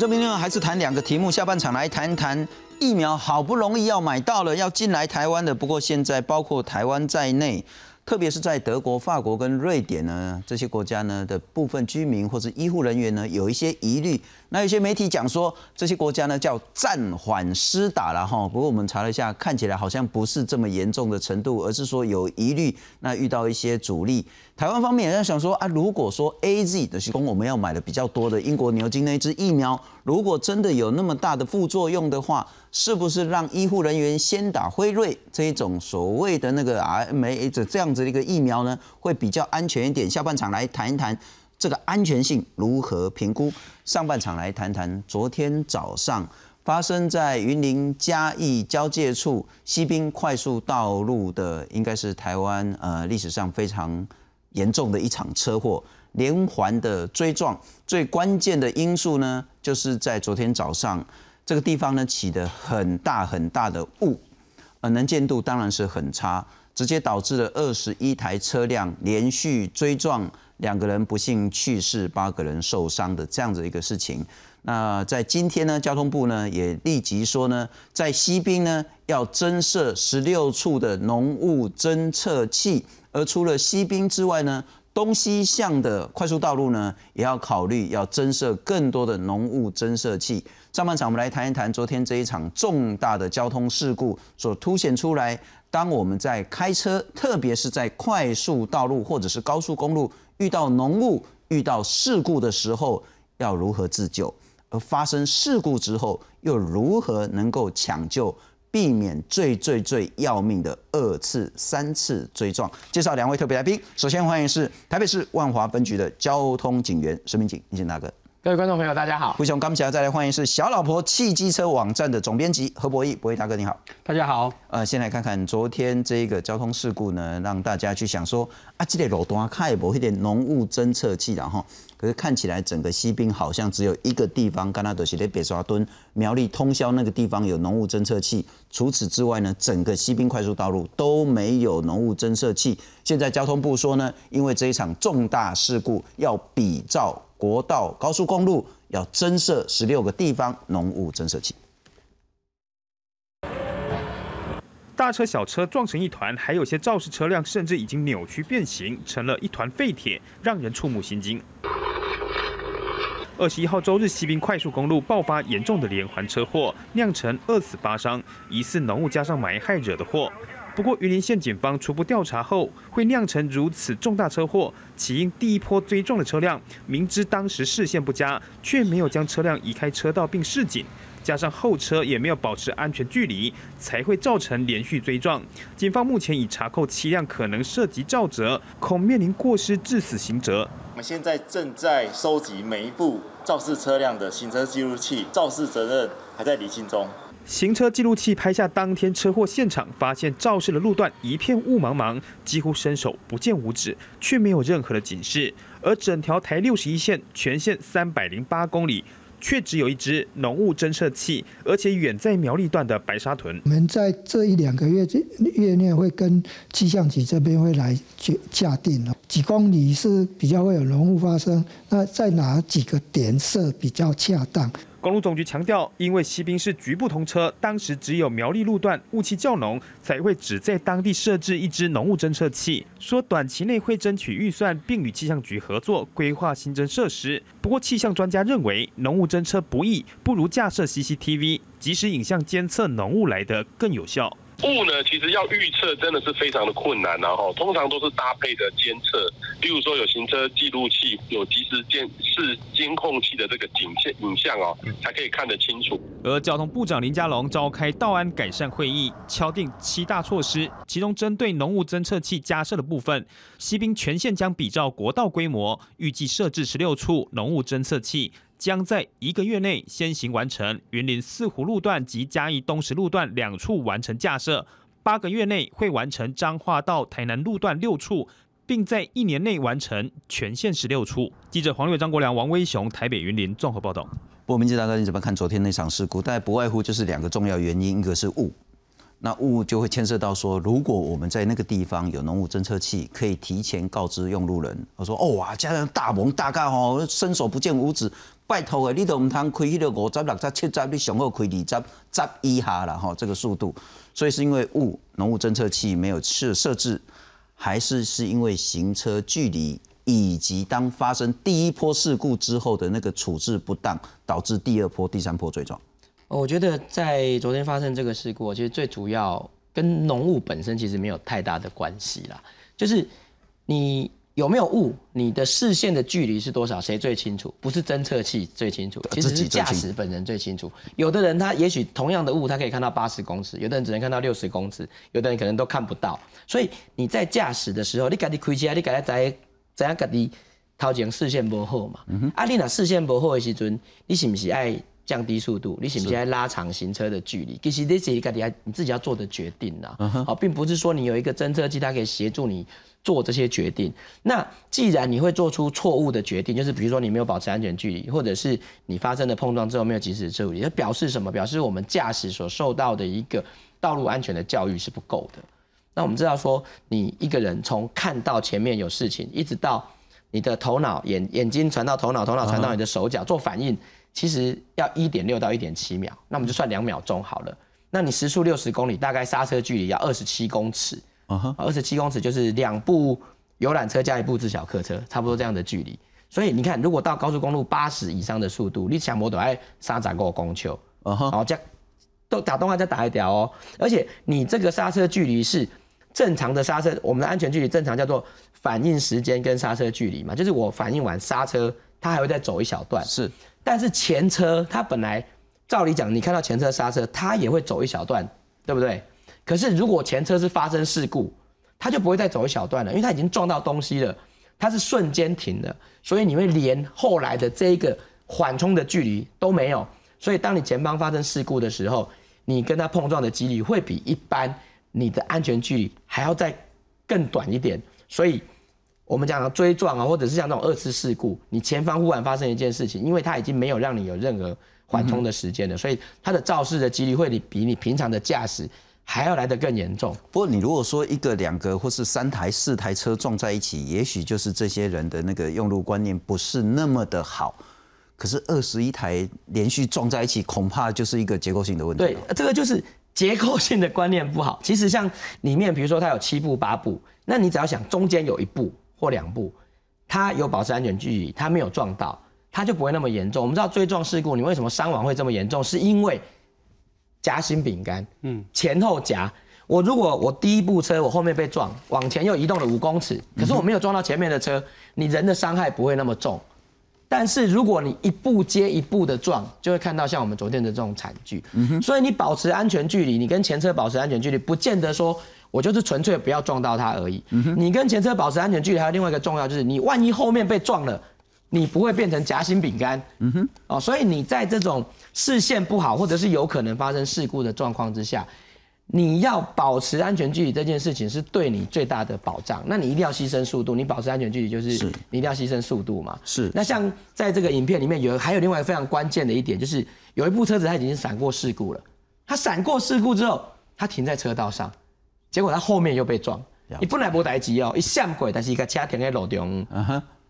这边呢还是谈两个题目，下半场来谈谈疫苗，好不容易要买到了，要进来台湾的，不过现在包括台湾在内。特别是在德国、法国跟瑞典呢，这些国家呢的部分居民或者医护人员呢，有一些疑虑。那有些媒体讲说，这些国家呢叫暂缓施打了哈。不过我们查了一下，看起来好像不是这么严重的程度，而是说有疑虑，那遇到一些阻力。台湾方面也在想说啊，如果说 A Z 的是供我们要买的比较多的英国牛津那一支疫苗，如果真的有那么大的副作用的话，是不是让医护人员先打辉瑞这一种所谓的那个 R M A 这这样子的一个疫苗呢，会比较安全一点？下半场来谈一谈。这个安全性如何评估？上半场来谈谈昨天早上发生在云林嘉义交界处西滨快速道路的，应该是台湾呃历史上非常严重的一场车祸，连环的追撞。最关键的因素呢，就是在昨天早上这个地方呢起的很大很大的雾，呃能见度当然是很差，直接导致了二十一台车辆连续追撞。两个人不幸去世，八个人受伤的这样子一个事情。那在今天呢，交通部呢也立即说呢，在西滨呢要增设十六处的浓雾侦测器，而除了西滨之外呢，东西向的快速道路呢也要考虑要增设更多的浓雾侦测器。上半场我们来谈一谈昨天这一场重大的交通事故所凸显出来，当我们在开车，特别是在快速道路或者是高速公路。遇到浓雾、遇到事故的时候，要如何自救？而发生事故之后，又如何能够抢救，避免最最最要命的二次、三次追撞？介绍两位特别来宾，首先欢迎是台北市万华分局的交通警员石明景，你先大哥。各位观众朋友，大家好。胡雄，刚起来再来欢迎是小老婆汽机车网站的总编辑何博义，博义大哥你好。大家好。呃，先来看看昨天这个交通事故呢，让大家去想说啊，这个路段开不一点浓雾侦测器，然后可是看起来整个西滨好像只有一个地方，刚才都是在北沙墩苗栗通宵那个地方有浓雾侦测器，除此之外呢，整个西滨快速道路都没有浓雾侦测器。现在交通部说呢，因为这一场重大事故要比照。国道、高速公路要增设十六个地方浓雾增设器。大车小车撞成一团，还有些肇事车辆甚至已经扭曲变形，成了一团废铁，让人触目心惊。二十一号周日，西滨快速公路爆发严重的连环车祸，酿成二死八伤，疑似浓雾加上霾害惹的祸。不过，云林县警方初步调查后，会酿成如此重大车祸，起因第一波追撞的车辆明知当时视线不佳，却没有将车辆移开车道并示警，加上后车也没有保持安全距离，才会造成连续追撞。警方目前已查扣七辆可能涉及肇责，恐面临过失致死刑责。我们现在正在收集每一部肇事车辆的行车记录器，肇事责任还在厘清中。行车记录器拍下当天车祸现场，发现肇事的路段一片雾茫茫，几乎伸手不见五指，却没有任何的警示。而整条台六十一线全线三百零八公里，却只有一支浓雾侦测器，而且远在苗栗段的白沙屯。我们在这一两个月月内会跟气象局这边会来决下定了，几公里是比较会有浓雾发生，那在哪几个点设比较恰当？公路总局强调，因为西滨市局部通车，当时只有苗栗路段雾气较浓，才会只在当地设置一支浓雾侦测器。说短期内会争取预算，并与气象局合作规划新增设施。不过气象专家认为，浓雾侦测不易，不如架设 CCTV，即时影像监测浓雾来的更有效。雾呢，其实要预测真的是非常的困难，然后通常都是搭配的监测，例如说有行车记录器、有及时监视监控器的这个景线影像哦，才可以看得清楚。而交通部长林佳龙召开道安改善会议，敲定七大措施，其中针对浓雾侦测器加设的部分，西滨全线将比照国道规模，预计设置十六处浓雾侦测器。将在一个月内先行完成云林四湖路段及嘉义东石路段两处完成架设，八个月内会完成彰化到台南路段六处，并在一年内完成全线十六处。记者黄六、张国良、王威雄，台北云林综合报道。不过，明杰大哥，你怎么看昨天那场事故？但不外乎就是两个重要原因，一个是雾，那雾就会牵涉到说，如果我们在那个地方有浓雾侦测器，可以提前告知用路人，我说哦哇，家人大蒙大概吼，伸手不见五指，拜托的，你都唔通开迄个五十、六十、七十，你上好开二十、十以下啦吼，这个速度。所以是因为雾浓雾侦测器没有设设置，还是是因为行车距离以及当发生第一波事故之后的那个处置不当，导致第二波、第三波追撞？我觉得在昨天发生这个事故，其实最主要跟浓雾本身其实没有太大的关系啦。就是你有没有雾，你的视线的距离是多少，谁最清楚？不是侦测器最清楚，其实是驾驶本人最清楚。有的人他也许同样的雾，他可以看到八十公尺，有的人只能看到六十公尺，有的人可能都看不到。所以你在驾驶的时候，你赶紧开车，你赶紧在怎样赶紧头前视线不好嘛？啊，你那视线不好的时阵，你是不是爱？降低速度，你是不是在拉长行车的距离？其实这是一个你你自己要做的决定呐。好，并不是说你有一个侦测器，它可以协助你做这些决定。那既然你会做出错误的决定，就是比如说你没有保持安全距离，或者是你发生了碰撞之后没有及时处理，它表示什么？表示我们驾驶所受到的一个道路安全的教育是不够的。那我们知道说，你一个人从看到前面有事情，一直到你的头脑眼眼睛传到头脑，头脑传到你的手脚做反应。其实要一点六到一点七秒，那我们就算两秒钟好了。那你时速六十公里，大概刹车距离要二十七公尺。嗯哼，二十七公尺就是两部游览车加一部自小客车，差不多这样的距离。所以你看，如果到高速公路八十以上的速度，你想摩托爱刹闸过公丘，嗯哼，好，这都打动画再打一条哦。而且你这个刹车距离是正常的刹车，我们的安全距离正常叫做反应时间跟刹车距离嘛，就是我反应完刹车，它还会再走一小段。是。但是前车它本来照理讲，你看到前车刹车，它也会走一小段，对不对？可是如果前车是发生事故，它就不会再走一小段了，因为它已经撞到东西了，它是瞬间停的，所以你会连后来的这一个缓冲的距离都没有。所以当你前方发生事故的时候，你跟它碰撞的几率会比一般你的安全距离还要再更短一点。所以。我们讲追撞啊，或者是像这种二次事故，你前方忽然发生一件事情，因为它已经没有让你有任何缓冲的时间了，所以它的肇事的几率会比你平常的驾驶还要来得更严重。不过你如果说一个、两个或是三台、四台车撞在一起，也许就是这些人的那个用路观念不是那么的好。可是二十一台连续撞在一起，恐怕就是一个结构性的问题。对，这个就是结构性的观念不好。其实像里面，比如说它有七步八步，那你只要想中间有一步。或两步，它有保持安全距离，它没有撞到，它就不会那么严重。我们知道追撞事故，你为什么伤亡会这么严重？是因为夹心饼干，嗯，前后夹。我如果我第一部车我后面被撞，往前又移动了五公尺，可是我没有撞到前面的车，你人的伤害不会那么重。但是如果你一步接一步的撞，就会看到像我们昨天的这种惨剧。所以你保持安全距离，你跟前车保持安全距离，不见得说。我就是纯粹不要撞到它而已。你跟前车保持安全距离，还有另外一个重要就是，你万一后面被撞了，你不会变成夹心饼干。嗯哼。哦，所以你在这种视线不好，或者是有可能发生事故的状况之下，你要保持安全距离这件事情是对你最大的保障。那你一定要牺牲速度，你保持安全距离就是你一定要牺牲速度嘛。是。那像在这个影片里面有还有另外非常关键的一点，就是有一部车子它已经闪过事故了，它闪过事故之后，它停在车道上。结果它后面又被撞，你本来无代志哦，一闪过，但是一个车停在路中，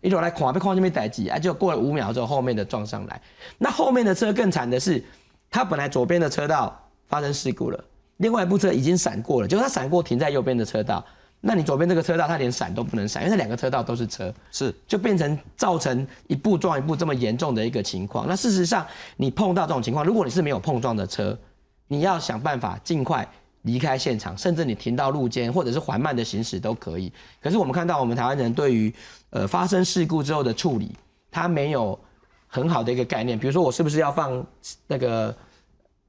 一路来看，要看什么代志，啊，就过了五秒之后，后面的撞上来。那后面的车更惨的是，他本来左边的车道发生事故了，另外一部车已经闪过了，结果他闪过停在右边的车道，那你左边这个车道它连闪都不能闪，因为那两个车道都是车，是就变成造成一步撞一步这么严重的一个情况。那事实上，你碰到这种情况，如果你是没有碰撞的车，你要想办法尽快。离开现场，甚至你停到路肩或者是缓慢的行驶都可以。可是我们看到，我们台湾人对于呃发生事故之后的处理，他没有很好的一个概念。比如说，我是不是要放那个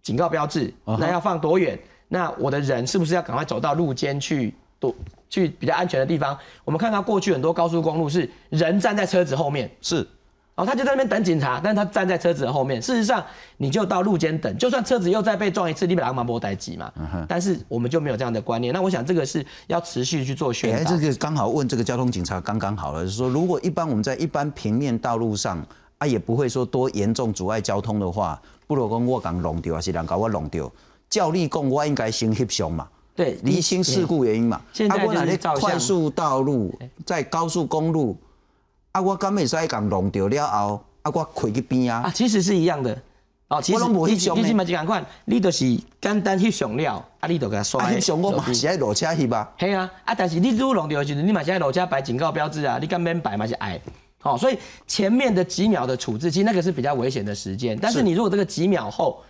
警告标志？那要放多远？那我的人是不是要赶快走到路肩去多去比较安全的地方？我们看到过去很多高速公路是人站在车子后面，是。哦，他就在那边等警察，但是他站在车子的后面。事实上，你就到路肩等，就算车子又再被撞一次，你本来马波待急嘛。但是我们就没有这样的观念。那我想这个是要持续去做宣导。这个刚好问这个交通警察刚刚好了，就是说如果一般我们在一般平面道路上啊，也不会说多严重阻碍交通的话，不如讲我讲弄掉还是人搞我弄掉。照你讲，我应该先翕相嘛，对，厘清事故原因嘛。现在就是快速道路，在高速公路，啊，我敢会使共弄掉了后，啊，我开去边啊，啊，其实是一样的。哦，其实我拢无你翕相呢你是嘛就赶快，你就是简单翕相了，啊，你就给他刷啊，的。翕相我嘛是爱落车翕啊。系啊，啊，但是你如果弄掉的时候，你嘛是爱落车摆警告标志啊，你干免摆嘛是爱。哦、所以前面的几秒的处置，其实那个是比较危险的时间。但是是你如果这个几秒后，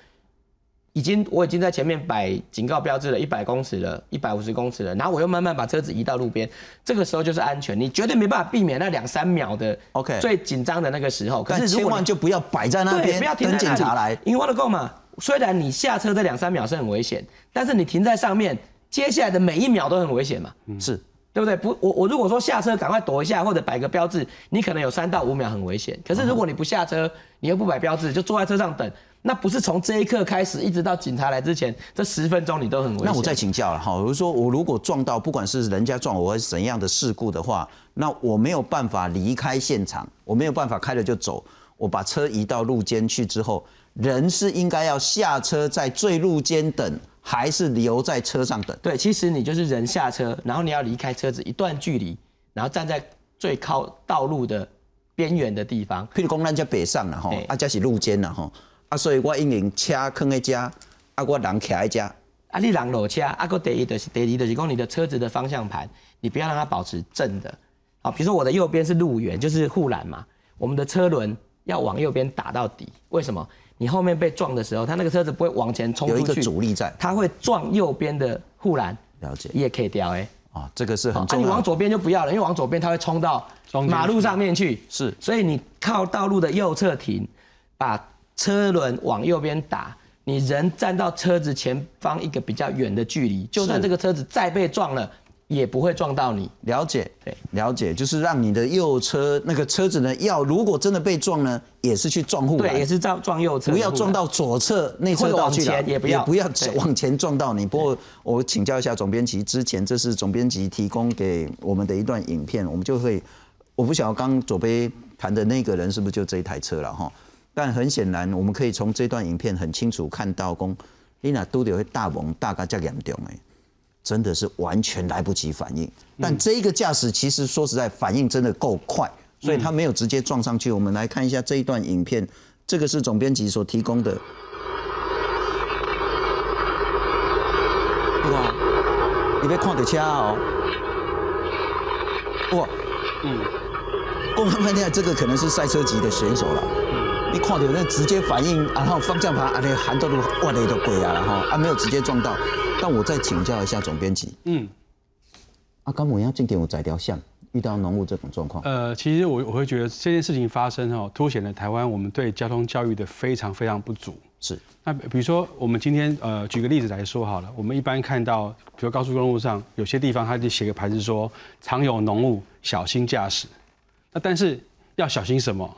已经我已经在前面摆警告标志了，一百公尺了，一百五十公尺了，然后我又慢慢把车子移到路边，这个时候就是安全，你绝对没办法避免那两三秒的 OK 最紧张的那个时候。可是千万就不要摆在那对，边不要停等警察来。因为我的够嘛，虽然你下车这两三秒是很危险，但是你停在上面，接下来的每一秒都很危险嘛，嗯是，对不对？不，我我如果说下车赶快躲一下或者摆个标志，你可能有三到五秒很危险。可是如果你不下车，你又不摆标志，就坐在车上等，那不是从这一刻开始一直到警察来之前这十分钟你都很危险。那我再请教了哈，比如说我如果撞到，不管是人家撞我还是怎样的事故的话，那我没有办法离开现场，我没有办法开了就走，我把车移到路肩去之后，人是应该要下车在最路肩等，还是留在车上等？对，其实你就是人下车，然后你要离开车子一段距离，然后站在最靠道路的边缘的地方。譬如讲咱在北上了吼嘿，啊，这是路肩了吼，啊，所以我因为车放在这，啊，我人徛在这，啊，你人落车，啊，个第一就是第二就是讲你的车子的方向盘，你不要让它保持正的。好，比如说我的右边是路缘，就是护栏嘛，我们的车轮要往右边打到底。为什么？你后面被撞的时候，它那个车子不会往前冲有一个，阻力在，它会撞右边的护栏，了解也可以掉哎。啊，这个是很啊，重要啊。你往左边就不要了，因为往左边它会冲到马路上面去。是所以你靠道路的右侧停，把车轮往右边打，你人站到车子前方一个比较远的距离，就算是这个车子再被撞了，也不会撞到你。了解，对，了解，就是让你的右车那个车子呢，要如果真的被撞呢，也是去撞护栏，对，也是撞撞右侧不要撞到左侧内侧或者往道去了，前也不要。不要对。往前撞到你。不过我请教一下总编辑，之前这是总编辑提供给我们的一段影片，我们就会，我不晓得刚左边谈的那个人是不是就这一台车了哈？但很显然，我们可以从这段影片很清楚看到，公你那都得会大蒙大概这严重哎。真的是完全来不及反应。但这一个驾驶其实说实在反应真的够快，所以他没有直接撞上去。我们来看一下这一段影片，这个是总编辑所提供的。哇，你别看到车哦，哇，嗯，公开判定这个可能是赛车级的选手了。你看到那直接反应，然后方向盘啊，那含到路哇那都鬼啊，然后啊没有直接撞到。但我再请教一下总编辑，嗯，啊，刚我要今天有载条项遇到浓雾这种状况，呃，其实我我会觉得这件事情发生哦，凸显了台湾我们对交通教育的非常非常不足。是那比如说，我们今天呃，举个例子来说好了，我们一般看到，比如高速公路上有些地方，它就写个牌子说常有浓雾，小心驾驶。那但是要小心什么？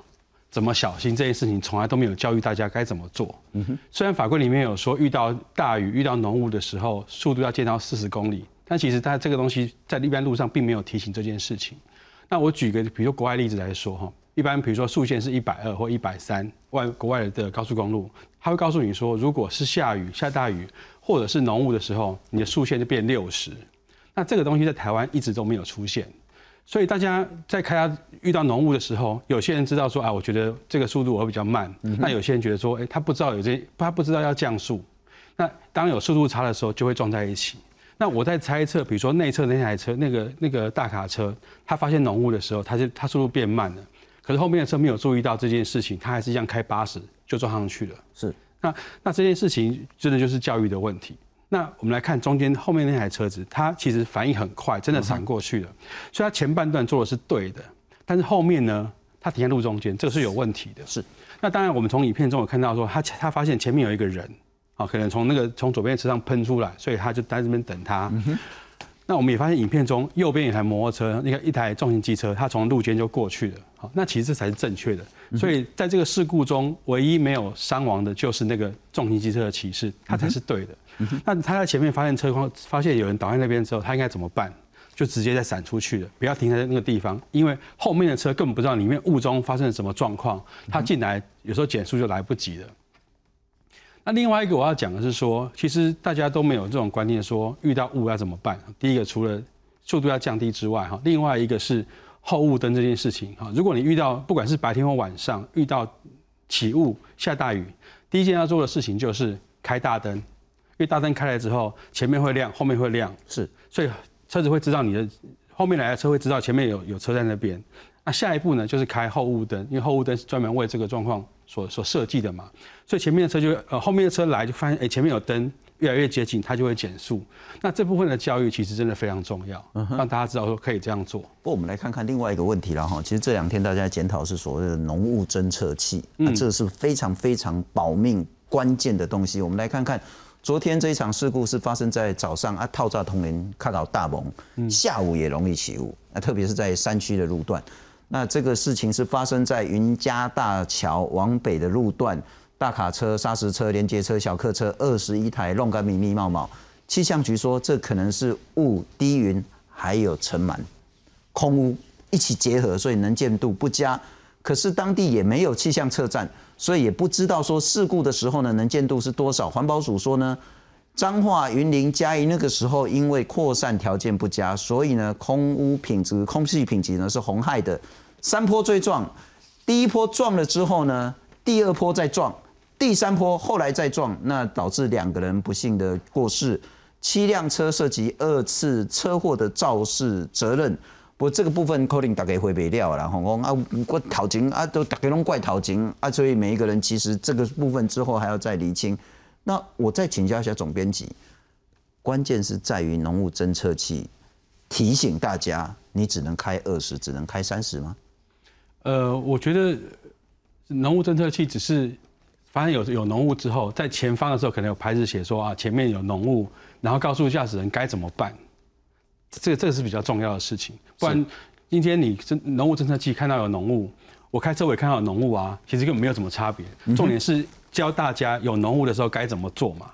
怎么小心这件事情，从来都没有教育大家该怎么做。嗯哼虽然法规里面有说，遇到大雨、遇到浓雾的时候，速度要降到四十公里，但其实它这个东西在一般路上并没有提醒这件事情。那我举个比如说国外例子来说哈，一般比如说速限是一百二或一百三，外国外的高速公路，它会告诉你说，如果是下雨、下大雨或者是浓雾的时候，你的速限就变六十。那这个东西在台湾一直都没有出现，所以大家在开它遇到浓雾的时候，有些人知道说啊，我觉得这个速度我会比较慢，那有些人觉得说，哎，他不知道有这，他不知道要降速，那当有速度差的时候，就会撞在一起。那我在猜测，比如说内侧那台车，那个那个大卡车，他发现浓雾的时候，他就他速度变慢了，可是后面的车没有注意到这件事情，他还是一样开八十就撞上去了。是那那这件事情真的就是教育的问题。那我们来看中间后面那台车子，它其实反应很快，真的闪过去了，所以它前半段做的是对的，但是后面呢，它停在路中间，这个是有问题的。是。那当然，我们从影片中有看到说，他他发现前面有一个人，啊，可能从那个从左边的车上喷出来，所以他就在这边等他。那我们也发现影片中右边有一台摩托车，那个一台重型机车，它从路肩就过去了。好，那其实这才是正确的。所以在这个事故中，唯一没有伤亡的就是那个重型机车的骑士，他才是对的。那他在前面发现车况，发现有人倒在那边之后，他应该怎么办？就直接再闪出去了，不要停在那个地方，因为后面的车根本不知道里面雾中发生了什么状况，他进来有时候减速就来不及了。那另外一个我要讲的是说，其实大家都没有这种观念，说遇到雾要怎么办？第一个除了速度要降低之外，哈，另外一个是后雾灯这件事情，哈，如果你遇到不管是白天或晚上遇到起雾、下大雨，第一件要做的事情就是开大灯，因为大灯开来之后，前面会亮，后面会亮，是，所以车子会知道你的后面来的车会知道前面有有车在那边。那下一步呢，就是开后雾灯，因为后雾灯是专门为这个状况所所设计的嘛，所以前面的车就呃后面的车来就发现哎前面有灯，越来越接近，它就会减速。那这部分的教育其实真的非常重要，让大家知道说可以这样做。不过我们来看看另外一个问题了哈，其实这两天大家检讨是所谓的浓雾侦测器，那这是非常非常保命关键的东西。我们来看看。昨天这一场事故是发生在早上啊，套炸同林看到大蒙，下午也容易起雾，那特别是在山区的路段。那这个事情是发生在云嘉大桥往北的路段，大卡车、砂石车、连接车、小客车二十一台，弄个密密茂茂。气象局说，这可能是雾、低云还有尘螨、空污一起结合，所以能见度不佳。可是当地也没有气象测站。所以也不知道说事故的时候呢，能见度是多少？环保署说呢，彰化、云林、嘉义那个时候因为扩散条件不佳，所以呢，空污品质、空气品质呢是红害的。三坡最撞，第一坡撞了之后呢，第二坡再撞，第三坡后来再撞，那导致两个人不幸的过世，七辆车涉及二次车祸的肇事责任。不过这个部分可能大概会被料了，吼，我啊，我头前啊都大家拢怪头前啊，所以每一个人其实这个部分之后还要再厘清。那我再请教一下总编辑，关键是在于浓雾侦测器提醒大家，你只能开二十，只能开三十吗？呃，我觉得浓雾侦测器只是发现有有浓雾之后，在前方的时候可能有牌子写说啊，前面有浓雾，然后告诉驾驶人该怎么办。这个这个是比较重要的事情，不然今天你侦浓雾侦测器看到有浓雾，我开车我也看到有浓雾啊，其实根本没有什么差别。重点是教大家有浓雾的时候该怎么做嘛，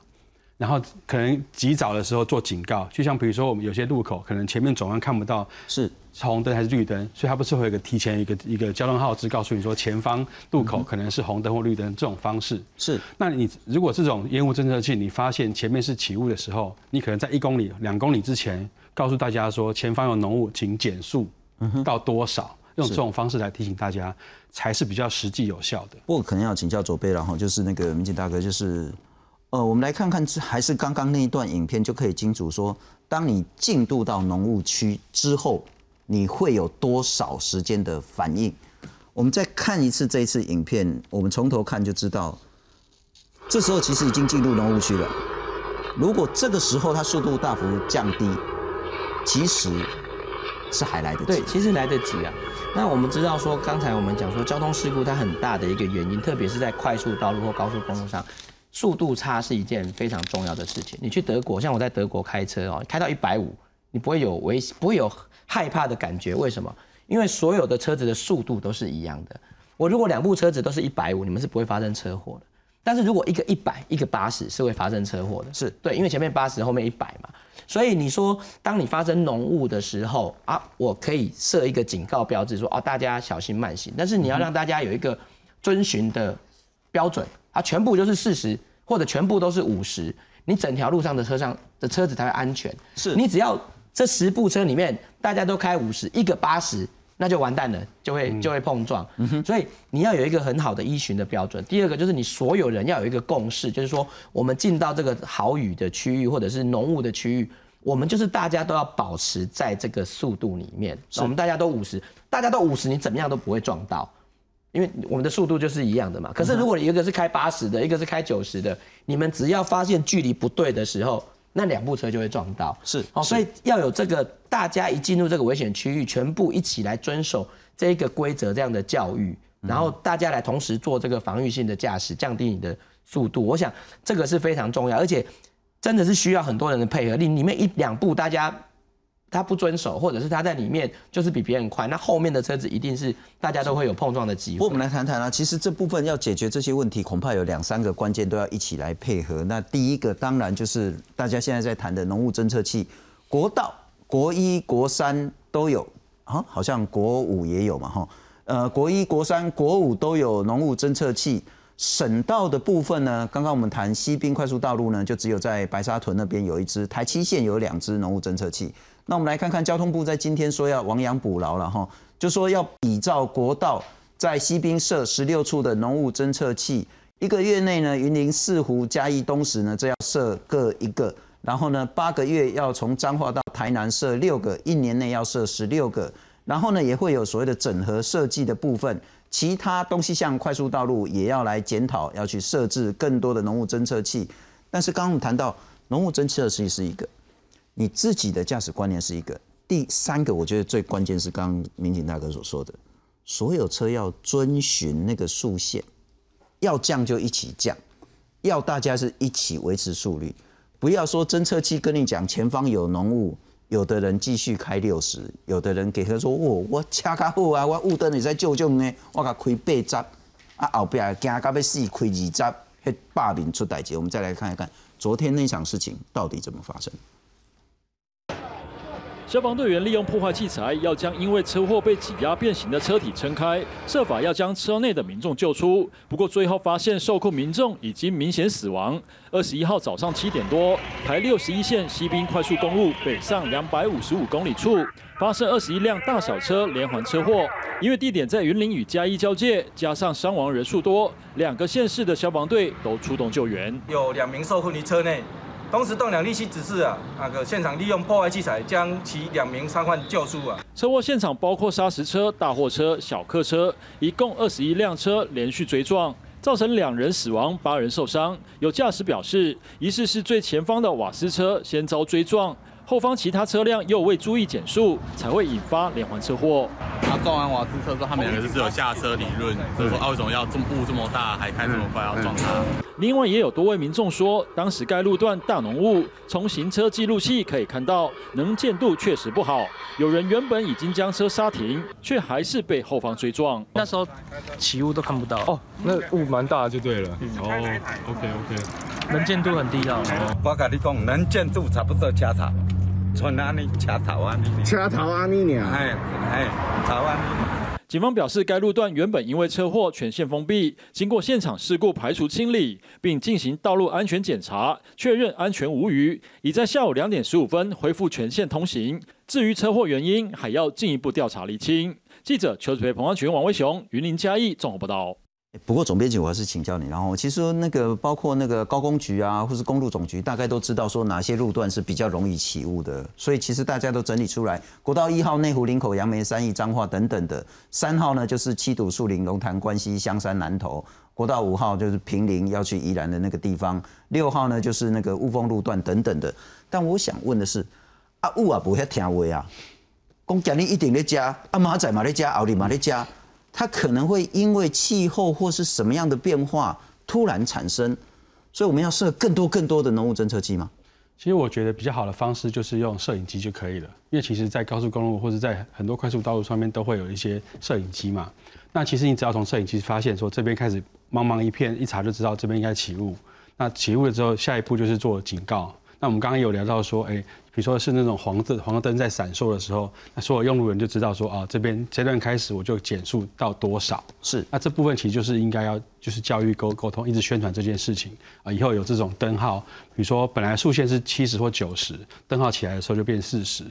然后可能及早的时候做警告，就像比如说我们有些路口可能前面转弯看不到是红灯还是绿灯，所以它不是会有个提前一个一个交通号志告诉你说前方路口可能是红灯或绿灯这种方式。是，那你如果这种烟雾侦测器你发现前面是起雾的时候，你可能在一公里两公里之前。告诉大家说前方有浓雾，请减速到多少？用这种方式来提醒大家，才是比较实际有效的。不过可能要请教左贝然后，就是那个民警大哥，就是呃，我们来看看，还是刚刚那一段影片就可以清楚说，当你进入到浓雾区之后，你会有多少时间的反应？我们再看一次这一次影片，我们从头看就知道，这时候其实已经进入浓雾区了。如果这个时候它速度大幅降低，其实是还来得及，对，其实来得及啊。那我们知道说，刚才我们讲说，交通事故它很大的一个原因，特别是在快速道路或高速公路上，速度差是一件非常重要的事情。你去德国，像我在德国开车哦，开到一百五，你不会有危，不会有害怕的感觉。为什么？因为所有的车子的速度都是一样的。我如果两部车子都是一百五，你们是不会发生车祸的。但是如果一个一百，一个八十，是会发生车祸的。是对，因为前面八十，后面一百嘛。所以你说，当你发生浓雾的时候啊，我可以设一个警告标志，说哦，大家小心慢行。但是你要让大家有一个遵循的标准，啊，全部就是四十，或者全部都是五十，你整条路上的车上的车子才会安全。是你只要这十部车里面大家都开五十，一个八十。那就完蛋了，就会就会碰撞。所以你要有一个很好的依循的标准。第二个就是你所有人要有一个共识，就是说我们进到这个好雨的区域或者是浓雾的区域，我们就是大家都要保持在这个速度里面。我们大家都五十，大家都五十，你怎么样都不会撞到，因为我们的速度就是一样的嘛。可是如果你一个是开八十的，一个是开九十的，你们只要发现距离不对的时候。那两部车就会撞到，是哦，所以要有这个大家一进入这个危险区域，全部一起来遵守这个规则这样的教育，然后大家来同时做这个防御性的驾驶，降低你的速度。我想这个是非常重要，而且真的是需要很多人的配合。你里面一两部大家。他不遵守，或者是他在里面就是比别人快，那后面的车子一定是大家都会有碰撞的机会。我们来谈谈啊，其实这部分要解决这些问题，恐怕有两三个关键都要一起来配合。那第一个当然就是大家现在在谈的浓雾侦测器，国道、国一、国三都有啊，好像国五也有嘛哈。呃，国一、国三、国五都有浓雾侦测器，省道的部分呢，刚刚我们谈西滨快速道路呢，就只有在白沙屯那边有一支，台七线有两支浓雾侦测器。那我们来看看交通部在今天说要亡羊补牢了哈，就说要比照国道在西滨设十六处的浓雾侦测器，一个月内呢，云林四湖、嘉义东石呢，这要设各一个，然后呢，八个月要从彰化到台南设六个，一年内要设十六个，然后呢，也会有所谓的整合设计的部分。其他东西向快速道路也要来检讨，要去设置更多的浓雾侦测器。但是刚刚我们谈到浓雾侦测器是一个，你自己的驾驶观念是一个，第三个我觉得最关键是刚刚民警大哥所说的，所有车要遵循那个速线，要降就一起降，要大家是一起维持速率，不要说侦测器跟你讲前方有浓雾。有的人继续开六十，有的人给他说：“我我车较好啊，我雾灯你在救救呢，我甲开八十，啊后边惊到要死，开二十，迄霸名出代志。”我们再来看一看昨天那场事情到底怎么发生。消防队员利用破坏器材，要将因为车祸被挤压变形的车体撑开，设法要将车内的民众救出。不过最后发现受困民众已经明显死亡。二十一号早上七点多，台六十一线西滨快速公路北上两百五十五公里处，发生二十一辆大小车连环车祸。因为地点在云林与嘉义交界，加上伤亡人数多，两个县市的消防队都出动救援。有两名受困于车内。同时，动两立即指示啊，那个现场利用破坏器材将其两名伤患救出啊。车祸现场包括砂石车、大货车、小客车，一共二十一辆车连续追撞，造成两人死亡、八人受伤。有驾驶表示，疑似是最前方的瓦斯车先遭追撞。后方其他车辆又未注意减速，才会引发连环车祸。他撞完瓦斯车之后，他们两个是有下车理论，就说啊，为什么要这么雾这么大，还开这么快要撞他？另外也有多位民众说，当时该路段大浓雾，从行车记录器可以看到能见度确实不好。有人原本已经将车刹停，却还是被后方追撞。那时候起雾都看不到哦，那雾蛮大就对了。哦，OK OK，能见度很低啊。我跟你讲，能见度差不多加差。从哪里车头啊？掐头啊！你俩，哎哎，头啊！警方表示，该路段原本因为车祸全线封闭，经过现场事故排除清理，并进行道路安全检查，确认安全无虞，已在下午两点十五分恢复全线通行。至于车祸原因，还要进一步调查厘清。记者邱子培、彭安群、王威雄、云林嘉义综合报道。不过总编辑，我还是请教你。然后其实那个包括那个高工局啊，或是公路总局，大概都知道说哪些路段是比较容易起雾的。所以其实大家都整理出来，国道一号内湖、林口、杨梅、三义、彰化等等的；三号呢就是七堵、树林、龙潭、关西、香山、南投；国道五号就是平林要去宜兰的那个地方；六号呢就是那个雾峰路段等等的。但我想问的是，啊雾啊不会听话啊，讲今日一定在加，啊马仔嘛在加，后日嘛在加。它可能会因为气候或是什么样的变化突然产生，所以我们要设更多更多的浓雾侦测器吗？其实我觉得比较好的方式就是用摄影机就可以了，因为其实在高速公路或者在很多快速道路上面都会有一些摄影机嘛。那其实你只要从摄影机发现说这边开始茫茫一片，一查就知道这边应该起雾。那起雾了之后，下一步就是做警告。那我们刚刚有聊到说，哎。比如说是那种黄灯黄灯在闪烁的时候，那所有用路人就知道说啊，这边这段开始我就减速到多少。是，那这部分其实就是应该要就是教育沟沟通，一直宣传这件事情啊。以后有这种灯号，比如说本来速线是七十或九十，灯号起来的时候就变四十，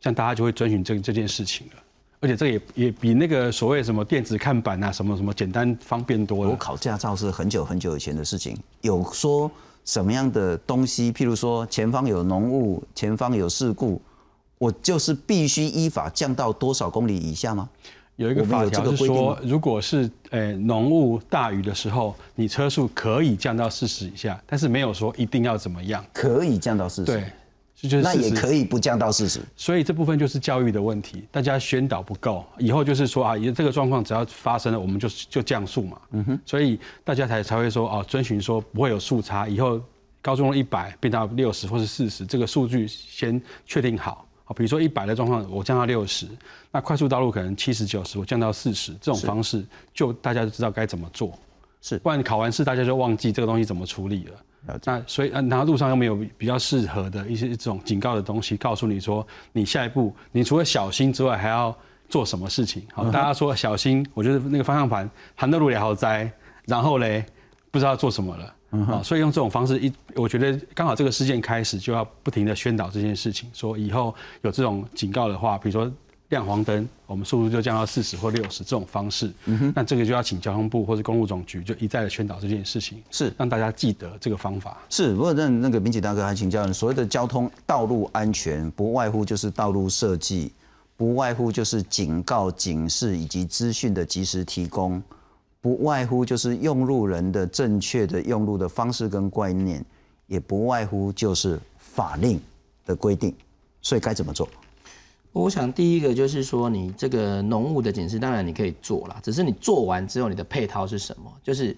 像大家就会遵循这这件事情了。而且这个也也比那个所谓什么电子看板啊什么什么简单方便多了。我考驾照是很久很久以前的事情，有说。什么样的东西？譬如说前方有浓雾，前方有事故，我就是必须依法降到多少公里以下吗？有一个法条是说，如果是呃浓雾大雨的时候，你车速可以降到四十以下，但是没有说一定要怎么样，可以降到四十。对。那也可以不降到四十，所以这部分就是教育的问题，大家宣导不够，以后就是说啊，这个状况只要发生了，我们就就降速嘛。嗯哼，所以大家才才会说哦，遵循说不会有速差，以后高中一百变到六十或是四十，这个数据先确定好。好，比如说一百的状况，我降到六十，那快速道路可能七十九十，我降到四十，这种方式就大家就知道该怎么做。是，不然考完试大家就忘记这个东西怎么处理了。那所以，然后路上又没有比较适合的一些这种警告的东西，告诉你说，你下一步，你除了小心之外，还要做什么事情？好，大家说小心，我觉得那个方向盘，韩德路也好栽，然后嘞，不知道做什么了。啊，所以用这种方式一，我觉得刚好这个事件开始就要不停的宣导这件事情，说以后有这种警告的话，比如说亮黄灯，我们速度就降到四十或六十这种方式。嗯哼，那这个就要请交通部或者公路总局就一再的宣导这件事情，是让大家记得这个方法。是，不过那那个民警大哥还请教你，所谓的交通道路安全，不外乎就是道路设计，不外乎就是警告、警示以及资讯的及时提供。不外乎就是用路人的正确的用路的方式跟观念，也不外乎就是法令的规定，所以该怎么做？我想第一个就是说，你这个浓雾的警示，当然你可以做了，只是你做完之后，你的配套是什么？就是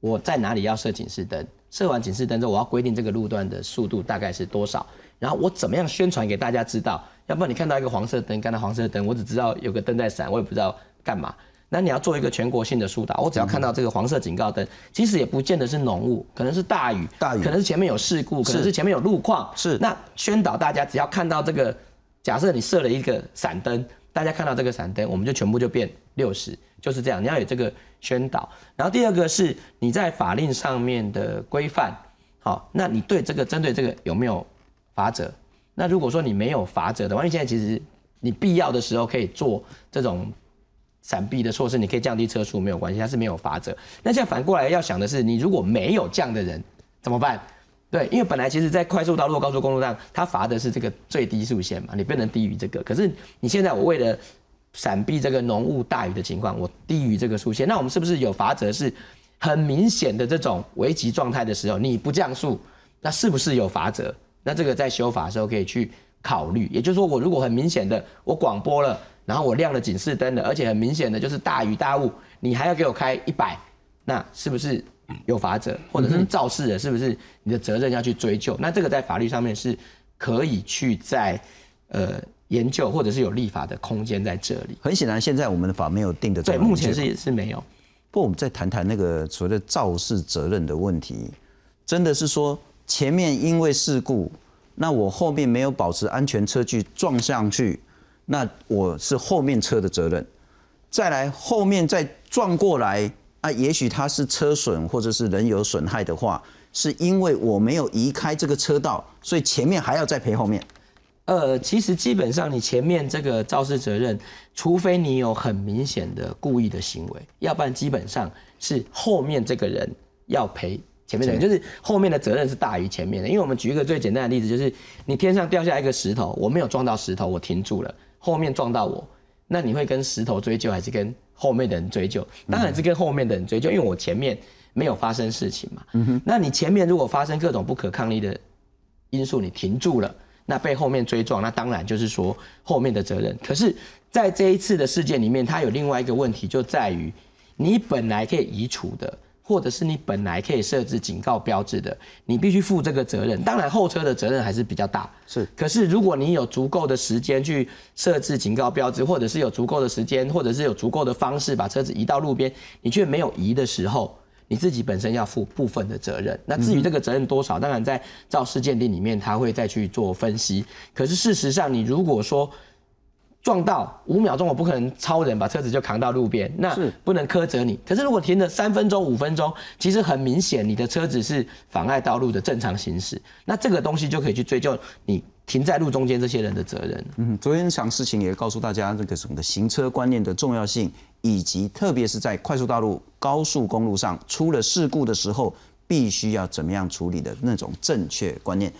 我在哪里要设警示灯，设完警示灯之后，我要规定这个路段的速度大概是多少，然后我怎么样宣传给大家知道？要不然你看到一个黄色灯，看到黄色灯，我只知道有个灯在闪，我也不知道干嘛。那你要做一个全国性的疏导，我只要看到这个黄色警告灯，其实也不见得是浓雾，可能是大雨，大雨，可能是前面有事故，可能是前面有路况，是。那宣导大家，只要看到这个，假设你设了一个闪灯，大家看到这个闪灯，我们就全部就变六十，就是这样。你要有这个宣导。然后第二个是你在法令上面的规范，好，那你对这个针对这个有没有法则？那如果说你没有法则的话，因为现在其实你必要的时候可以做这种。闪避的措施，你可以降低车速没有关系，它是没有罚则。那现在反过来要想的是，你如果没有降的人怎么办？对，因为本来其实在快速道路、高速公路上，它罚的是这个最低速线嘛，你不能低于这个。可是你现在我为了闪避这个浓雾大雨的情况，我低于这个速线，那我们是不是有罚则？是很明显的这种危急状态的时候，你不降速，那是不是有罚则？那这个在修法的时候可以去考虑。也就是说，我如果很明显的我广播了。然后我亮了警示灯了，而且很明显的就是大雨大雾，你还要给我开一百，那是不是有法者？或者是肇事人，是不是你的责任要去追究？那这个在法律上面是可以去在呃研究，或者是有立法的空间在这里。很显然，现在我们的法没有定的。对，目前是是没有。不过我们再谈谈那个所谓的肇事责任的问题，真的是说前面因为事故，那我后面没有保持安全车距撞上去。那我是后面车的责任，再来后面再撞过来啊，也许它是车损或者是人有损害的话，是因为我没有移开这个车道，所以前面还要再赔后面。呃，其实基本上你前面这个肇事责任，除非你有很明显的故意的行为，要不然基本上是后面这个人要赔前面的人，就是后面的责任是大于前面的。因为我们举一个最简单的例子，就是你天上掉下一个石头，我没有撞到石头，我停住了。后面撞到我，那你会跟石头追究，还是跟后面的人追究？当然是跟后面的人追究，因为我前面没有发生事情嘛。那你前面如果发生各种不可抗力的因素，你停住了，那被后面追撞，那当然就是说后面的责任。可是，在这一次的事件里面，它有另外一个问题，就在于你本来可以移除的。或者是你本来可以设置警告标志的，你必须负这个责任。当然后车的责任还是比较大，是。可是如果你有足够的时间去设置警告标志，或者是有足够的时间，或者是有足够的方式把车子移到路边，你却没有移的时候，你自己本身要负部分的责任。那至于这个责任多少，当然在肇事鉴定里面他会再去做分析。可是事实上，你如果说，撞到五秒钟，我不可能超人把车子就扛到路边，那不能苛责你。可是如果停了三分钟、五分钟，其实很明显你的车子是妨碍道路的正常行驶，那这个东西就可以去追究你停在路中间这些人的责任。嗯，昨天这场事情也告诉大家这个什么的行车观念的重要性，以及特别是在快速道路、高速公路上出了事故的时候，必须要怎么样处理的那种正确观念。